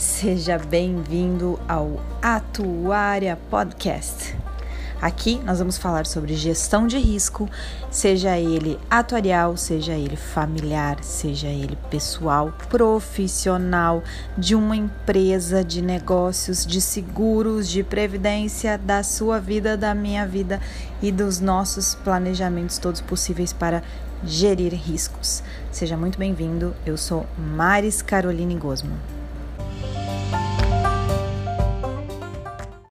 Seja bem-vindo ao Atuária Podcast. Aqui nós vamos falar sobre gestão de risco, seja ele atuarial, seja ele familiar, seja ele pessoal, profissional, de uma empresa, de negócios, de seguros, de previdência, da sua vida, da minha vida e dos nossos planejamentos todos possíveis para gerir riscos. Seja muito bem-vindo. Eu sou Maris Caroline Gosman.